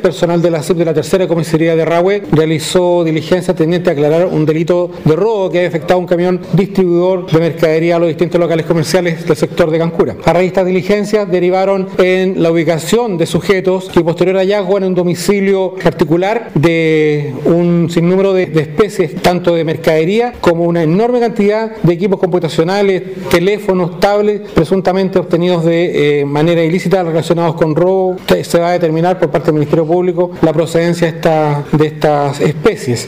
Personal de la CIP de la tercera comisaría de Rahue realizó diligencia tendiente a aclarar un delito de robo que ha afectado a un camión distribuidor de mercadería a los distintos locales comerciales del sector de Cancura. A raíz de estas diligencias derivaron en la ubicación de sujetos y posterior hallazgo en un domicilio particular de un sinnúmero de, de especies, tanto de mercadería como una enorme cantidad de equipos computacionales, teléfonos, tablets, presuntamente obtenidos de eh, manera ilícita relacionados con robo. Se va a determinar por parte del Ministerio Público la procedencia esta, de estas especies.